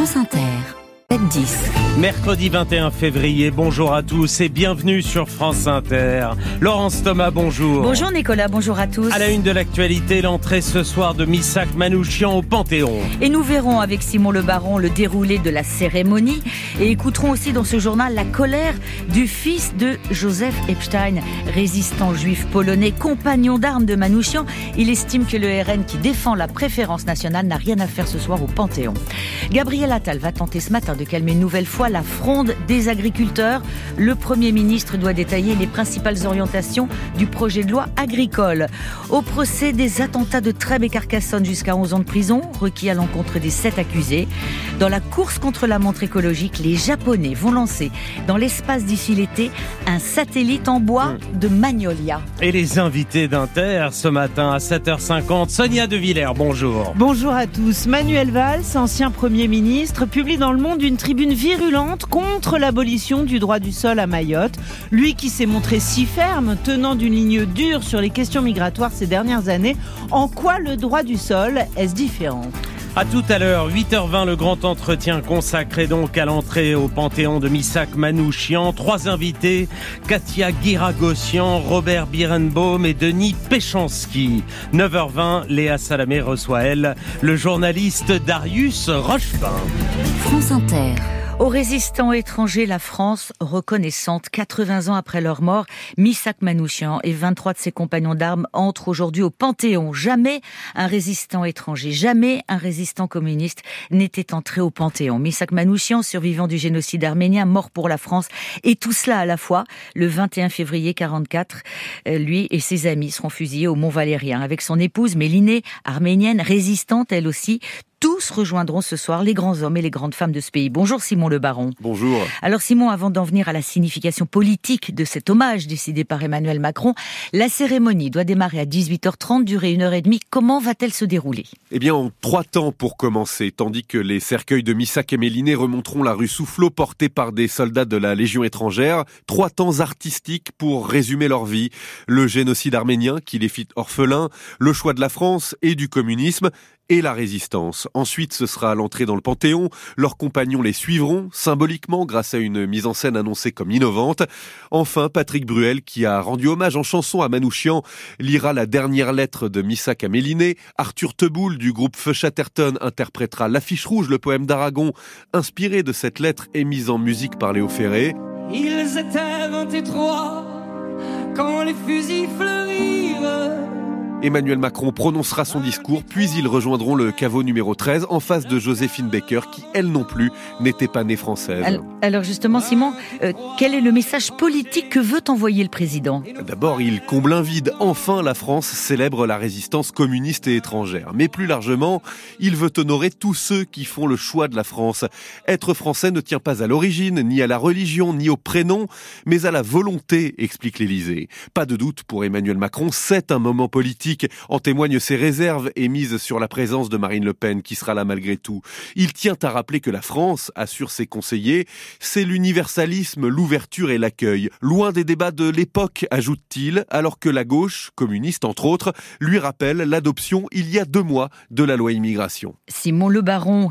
France Inter. Mercredi 21 février, bonjour à tous et bienvenue sur France Inter. Laurence Thomas, bonjour. Bonjour Nicolas, bonjour à tous. À la une de l'actualité, l'entrée ce soir de Missak Manouchian au Panthéon. Et nous verrons avec Simon Le Baron le déroulé de la cérémonie et écouterons aussi dans ce journal la colère du fils de Joseph Epstein, résistant juif polonais, compagnon d'armes de Manouchian. Il estime que le RN qui défend la préférence nationale n'a rien à faire ce soir au Panthéon. Gabriel Attal va tenter ce matin de calmer une nouvelle fois la fronde des agriculteurs. Le Premier ministre doit détailler les principales orientations du projet de loi agricole. Au procès des attentats de Trèbes et Carcassonne jusqu'à 11 ans de prison, requis à l'encontre des sept accusés. Dans la course contre la montre écologique, les Japonais vont lancer dans l'espace d'ici l'été un satellite en bois de Magnolia. Et les invités d'Inter ce matin à 7h50, Sonia De Villers, bonjour. Bonjour à tous. Manuel Valls, ancien Premier ministre, publie dans le monde une une tribune virulente contre l'abolition du droit du sol à Mayotte. Lui qui s'est montré si ferme, tenant d'une ligne dure sur les questions migratoires ces dernières années, en quoi le droit du sol est-ce différent? À tout à l'heure, 8h20, le grand entretien consacré donc à l'entrée au Panthéon de Missak Manouchian. Trois invités, Katia Guiragossian, Robert Birenbaum et Denis Péchanski. 9h20, Léa Salamé reçoit elle, le journaliste Darius Rochepin. France Inter. Aux résistants étrangers, la France reconnaissante, 80 ans après leur mort, Missak Manouchian et 23 de ses compagnons d'armes entrent aujourd'hui au Panthéon. Jamais un résistant étranger, jamais un résistant communiste n'était entré au Panthéon. Missak Manouchian, survivant du génocide arménien, mort pour la France, et tout cela à la fois, le 21 février 44, euh, lui et ses amis seront fusillés au Mont Valérien. Avec son épouse Mélinée, arménienne, résistante elle aussi, tous rejoindront ce soir les grands hommes et les grandes femmes de ce pays. Bonjour Simon Le Baron. Bonjour. Alors Simon, avant d'en venir à la signification politique de cet hommage décidé par Emmanuel Macron, la cérémonie doit démarrer à 18h30, durer une heure et demie. Comment va-t-elle se dérouler? Eh bien, en trois temps pour commencer, tandis que les cercueils de Missak et Méliné remonteront la rue Soufflot portés par des soldats de la Légion étrangère. Trois temps artistiques pour résumer leur vie. Le génocide arménien qui les fit orphelins, le choix de la France et du communisme et la résistance. Ensuite, ce sera l'entrée dans le Panthéon. Leurs compagnons les suivront, symboliquement, grâce à une mise en scène annoncée comme innovante. Enfin, Patrick Bruel, qui a rendu hommage en chanson à Manouchian, lira la dernière lettre de Missak à Méliné. Arthur Teboul, du groupe Feu Chatterton, interprétera L'affiche rouge, le poème d'Aragon, inspiré de cette lettre et mise en musique par Léo Ferré. Ils étaient 23 quand les fusils fleurirent. Emmanuel Macron prononcera son discours, puis ils rejoindront le caveau numéro 13 en face de Joséphine Baker, qui elle non plus n'était pas née française. Alors, justement, Simon, euh, quel est le message politique que veut envoyer le président? D'abord, il comble un vide. Enfin, la France célèbre la résistance communiste et étrangère. Mais plus largement, il veut honorer tous ceux qui font le choix de la France. Être français ne tient pas à l'origine, ni à la religion, ni au prénom, mais à la volonté, explique l'Élysée. Pas de doute pour Emmanuel Macron, c'est un moment politique en témoignent ses réserves émises sur la présence de Marine Le Pen, qui sera là malgré tout. Il tient à rappeler que la France, assure ses conseillers, c'est l'universalisme, l'ouverture et l'accueil. Loin des débats de l'époque, ajoute-t-il, alors que la gauche, communiste entre autres, lui rappelle l'adoption il y a deux mois de la loi immigration. Simon Le Baron.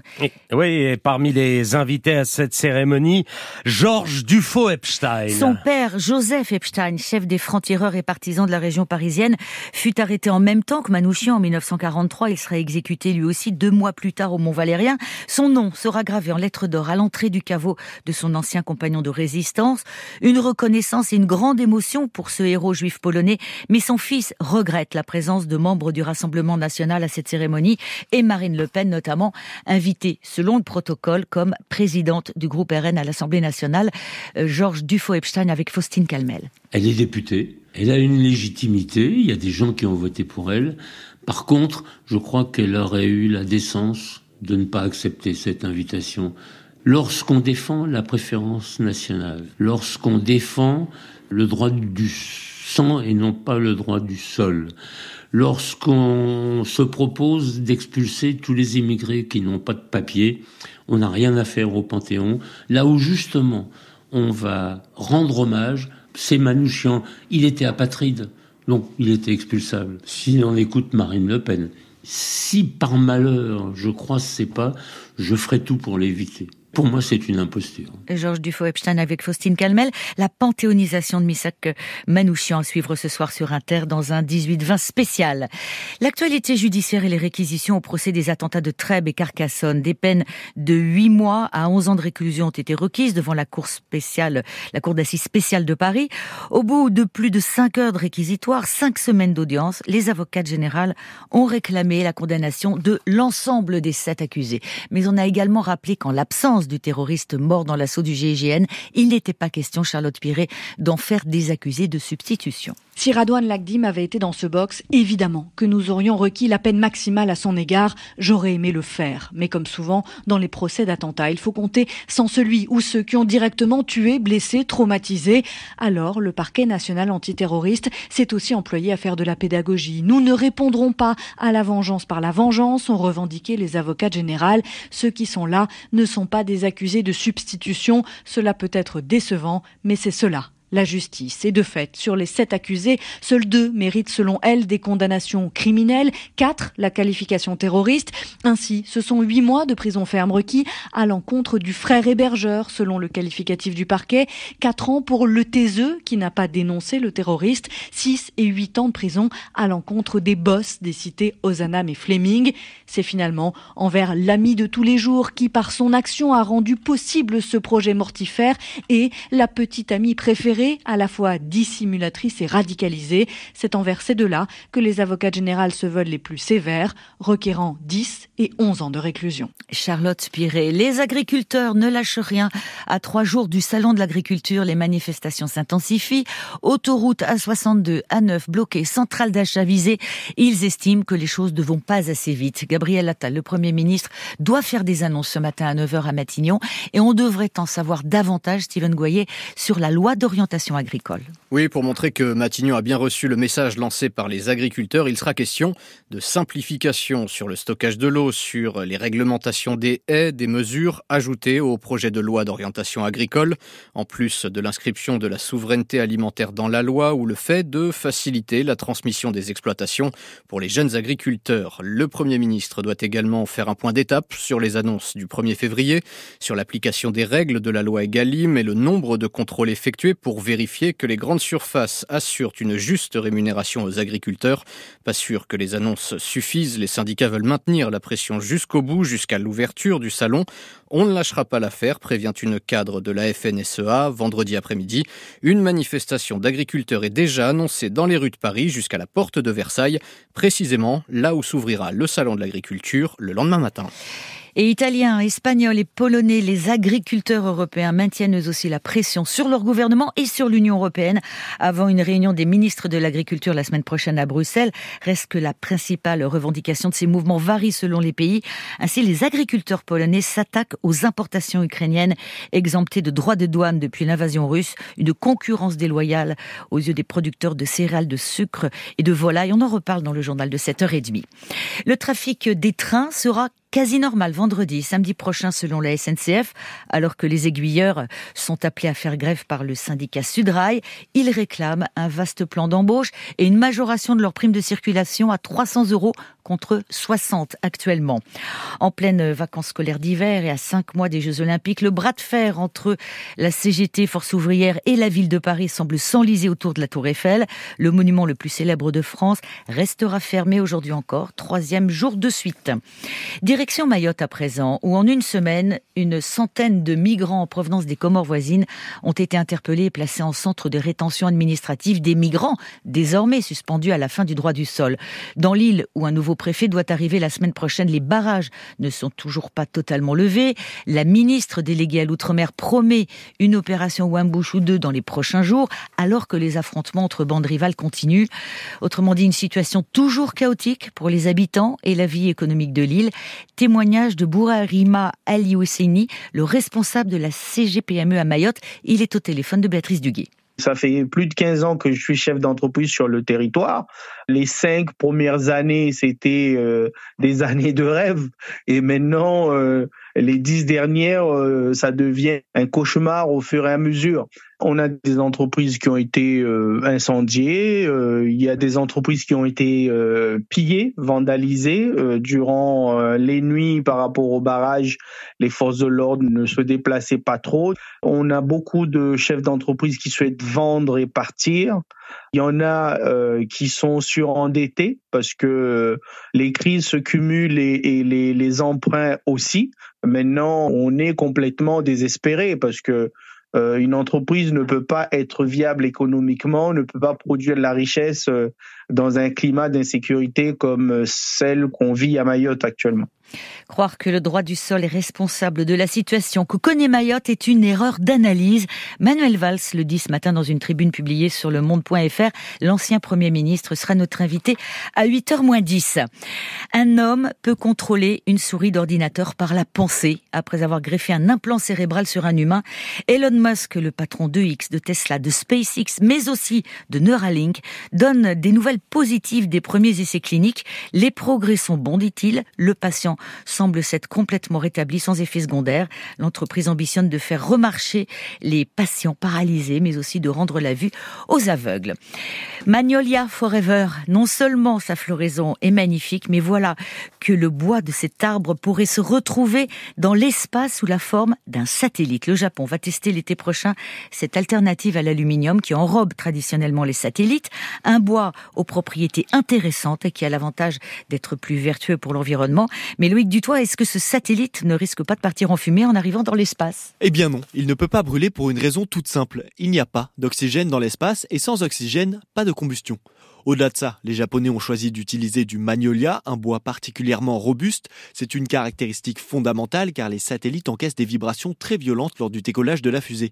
Oui, et parmi les invités à cette cérémonie, Georges Dufaux-Epstein. Son père, Joseph Epstein, chef des francs-tireurs et partisans de la région parisienne, fut arrêté en même temps que Manouchian en 1943. Il sera exécuté lui aussi deux mois plus tard au Mont Valérien. Son nom sera gravé en lettres d'or à l'entrée du caveau de son ancien compagnon de résistance. Une reconnaissance et une grande émotion pour ce héros juif polonais. Mais son fils regrette la présence de membres du Rassemblement national à cette cérémonie et Marine Le Pen notamment invitée selon le protocole comme présidente du groupe RN à l'Assemblée nationale. Euh, Georges Dufaux-Epstein avec Faustine Calmel. Elle est députée. Elle a une légitimité, il y a des gens qui ont voté pour elle. Par contre, je crois qu'elle aurait eu la décence de ne pas accepter cette invitation. Lorsqu'on défend la préférence nationale, lorsqu'on défend le droit du sang et non pas le droit du sol, lorsqu'on se propose d'expulser tous les immigrés qui n'ont pas de papier, on n'a rien à faire au Panthéon, là où justement on va rendre hommage c'est Manouchian. Il était apatride, donc il était expulsable. Si on écoute Marine Le Pen, Si par malheur je croise ces pas, je ferai tout pour l'éviter. Pour moi, c'est une imposture. Georges Dufaux-Epstein avec Faustine Calmel. La panthéonisation de Missak Manouchian à suivre ce soir sur Inter dans un 18-20 spécial. L'actualité judiciaire et les réquisitions au procès des attentats de Trèbes et Carcassonne. Des peines de 8 mois à 11 ans de réclusion ont été requises devant la cour spéciale, la cour d'assises spéciale de Paris. Au bout de plus de 5 heures de réquisitoire, 5 semaines d'audience, les avocats généraux ont réclamé la condamnation de l'ensemble des sept accusés. Mais on a également rappelé qu'en l'absence du terroriste mort dans l'assaut du GIGN, il n'était pas question, Charlotte Piret, d'en faire des accusés de substitution. Si Radouane Lagdim avait été dans ce box, évidemment que nous aurions requis la peine maximale à son égard. J'aurais aimé le faire. Mais comme souvent, dans les procès d'attentat, il faut compter sans celui ou ceux qui ont directement tué, blessé, traumatisé. Alors, le parquet national antiterroriste s'est aussi employé à faire de la pédagogie. Nous ne répondrons pas à la vengeance par la vengeance, ont revendiqué les avocats généraux. Ceux qui sont là ne sont pas des accusés de substitution. Cela peut être décevant, mais c'est cela la justice. Et de fait, sur les sept accusés, seuls deux méritent selon elle des condamnations criminelles, quatre la qualification terroriste. Ainsi, ce sont huit mois de prison ferme requis à l'encontre du frère hébergeur, selon le qualificatif du parquet, quatre ans pour le TSE qui n'a pas dénoncé le terroriste, six et huit ans de prison à l'encontre des boss des cités Ozanam et Fleming. C'est finalement envers l'ami de tous les jours qui, par son action, a rendu possible ce projet mortifère et la petite amie préférée à la fois dissimulatrice et radicalisée. C'est envers ces deux-là que les avocats généraux se veulent les plus sévères, requérant 10 et 11 ans de réclusion. Charlotte Spiret, les agriculteurs ne lâchent rien. À trois jours du salon de l'agriculture, les manifestations s'intensifient. Autoroute A62, A9 bloquée, centrale d'achat visée. Ils estiment que les choses ne vont pas assez vite. Gabriel Attal, le Premier ministre, doit faire des annonces ce matin à 9h à Matignon et on devrait en savoir davantage, Steven Goyer, sur la loi d'orientation Oui, pour montrer que Matignon a bien reçu le message lancé par les agriculteurs, il sera question de simplification sur le stockage de l'eau, sur les réglementations des haies, des mesures ajoutées au projet de loi d'orientation agricole, en plus de l'inscription de la souveraineté alimentaire dans la loi ou le fait de faciliter la transmission des exploitations pour les jeunes agriculteurs. Le Premier ministre doit également faire un point d'étape sur les annonces du 1er février, sur l'application des règles de la loi Egalim et le nombre de contrôles effectués pour vérifier que les grandes surfaces assurent une juste rémunération aux agriculteurs. Pas sûr que les annonces suffisent. Les syndicats veulent maintenir la pression jusqu'au bout, jusqu'à l'ouverture du salon. On ne lâchera pas l'affaire, prévient une cadre de la FNSEA vendredi après-midi. Une manifestation d'agriculteurs est déjà annoncée dans les rues de Paris jusqu'à la porte de Versailles, précisément là où s'ouvrira le salon de l'agriculture le lendemain matin. Et Italiens, Espagnols et Polonais, les agriculteurs européens maintiennent aussi la pression sur leur gouvernement et sur l'Union européenne avant une réunion des ministres de l'Agriculture la semaine prochaine à Bruxelles. Reste que la principale revendication de ces mouvements varie selon les pays. Ainsi, les agriculteurs polonais s'attaquent aux importations ukrainiennes exemptées de droits de douane depuis l'invasion russe, une concurrence déloyale aux yeux des producteurs de céréales, de sucre et de volailles. On en reparle dans le journal de 7h30. Le trafic des trains sera quasi normal vendredi, samedi prochain selon la SNCF, alors que les aiguilleurs sont appelés à faire grève par le syndicat Sudrail. Ils réclament un vaste plan d'embauche et une majoration de leur prime de circulation à 300 euros contre 60 actuellement. En pleine vacances scolaires d'hiver et à cinq mois des Jeux Olympiques, le bras de fer entre la CGT, Force ouvrière, et la ville de Paris semble s'enliser autour de la Tour Eiffel. Le monument le plus célèbre de France restera fermé aujourd'hui encore, troisième jour de suite. Mayotte à présent, où en une semaine, une centaine de migrants en provenance des Comores voisines ont été interpellés et placés en centre de rétention administrative des migrants, désormais suspendus à la fin du droit du sol. Dans l'île où un nouveau préfet doit arriver la semaine prochaine. Les barrages ne sont toujours pas totalement levés. La ministre déléguée à l'outre-mer promet une opération Wambouche ou deux dans les prochains jours, alors que les affrontements entre bandes rivales continuent. Autrement dit, une situation toujours chaotique pour les habitants et la vie économique de l'île. Témoignage de Bourarima Ali le responsable de la CGPME à Mayotte. Il est au téléphone de Béatrice Duguay. Ça fait plus de 15 ans que je suis chef d'entreprise sur le territoire. Les cinq premières années, c'était euh, des années de rêve. Et maintenant, euh, les dix dernières, euh, ça devient un cauchemar au fur et à mesure. On a des entreprises qui ont été euh, incendiées, euh, il y a des entreprises qui ont été euh, pillées, vandalisées durant les nuits par rapport au barrage. Les forces de l'ordre ne se déplaçaient pas trop. On a beaucoup de chefs d'entreprise qui souhaitent vendre et partir. Il y en a qui sont surendettés parce que les crises se cumulent et, et les, les emprunts aussi. Maintenant, on est complètement désespéré parce que euh, une entreprise ne peut pas être viable économiquement, ne peut pas produire de la richesse euh, dans un climat d'insécurité comme euh, celle qu'on vit à Mayotte actuellement. Croire que le droit du sol est responsable de la situation que connaît Mayotte est une erreur d'analyse. Manuel Valls le dit ce matin dans une tribune publiée sur le monde.fr. L'ancien Premier ministre sera notre invité à 8h moins 10. Un homme peut contrôler une souris d'ordinateur par la pensée. Après avoir greffé un implant cérébral sur un humain, Elon Musk, le patron de X, de Tesla, de SpaceX, mais aussi de Neuralink, donne des nouvelles positives des premiers essais cliniques. Les progrès sont bons, dit-il. Le patient semble s'être complètement rétabli sans effet secondaire. L'entreprise ambitionne de faire remarcher les patients paralysés, mais aussi de rendre la vue aux aveugles. Magnolia Forever, non seulement sa floraison est magnifique, mais voilà que le bois de cet arbre pourrait se retrouver dans l'espace sous la forme d'un satellite. Le Japon va tester l'été prochain cette alternative à l'aluminium qui enrobe traditionnellement les satellites, un bois aux propriétés intéressantes et qui a l'avantage d'être plus vertueux pour l'environnement, mais Loïc Dutoit, est-ce que ce satellite ne risque pas de partir en fumée en arrivant dans l'espace? Eh bien non, il ne peut pas brûler pour une raison toute simple. Il n'y a pas d'oxygène dans l'espace et sans oxygène, pas de combustion. Au-delà de ça, les Japonais ont choisi d'utiliser du magnolia, un bois particulièrement robuste. C'est une caractéristique fondamentale car les satellites encaissent des vibrations très violentes lors du décollage de la fusée.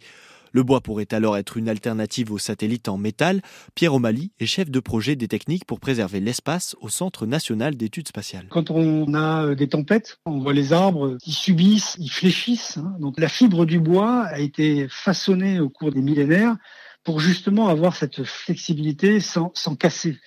Le bois pourrait alors être une alternative aux satellites en métal. Pierre O'Malley est chef de projet des techniques pour préserver l'espace au Centre national d'études spatiales. Quand on a euh, des tempêtes, on voit les arbres qui subissent, ils fléchissent. Hein. Donc la fibre du bois a été façonnée au cours des millénaires pour justement avoir cette flexibilité sans, sans casser.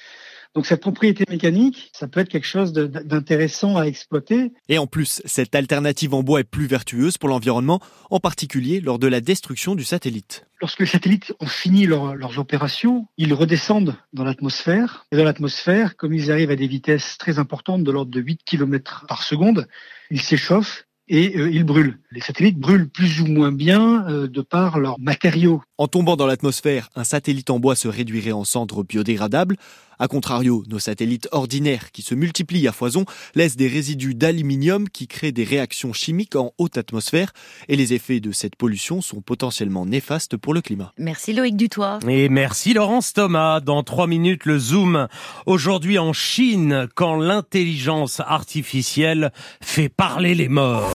Donc cette propriété mécanique, ça peut être quelque chose d'intéressant à exploiter. Et en plus, cette alternative en bois est plus vertueuse pour l'environnement, en particulier lors de la destruction du satellite. Lorsque les satellites ont fini leurs opérations, ils redescendent dans l'atmosphère. Et dans l'atmosphère, comme ils arrivent à des vitesses très importantes de l'ordre de 8 km par seconde, ils s'échauffent et euh, ils brûlent. Les satellites brûlent plus ou moins bien euh, de par leurs matériaux. En tombant dans l'atmosphère, un satellite en bois se réduirait en cendres biodégradables. A contrario, nos satellites ordinaires qui se multiplient à foison laissent des résidus d'aluminium qui créent des réactions chimiques en haute atmosphère et les effets de cette pollution sont potentiellement néfastes pour le climat. Merci Loïc Dutoit. Et merci Laurence Thomas. Dans trois minutes, le Zoom. Aujourd'hui en Chine, quand l'intelligence artificielle fait parler les morts.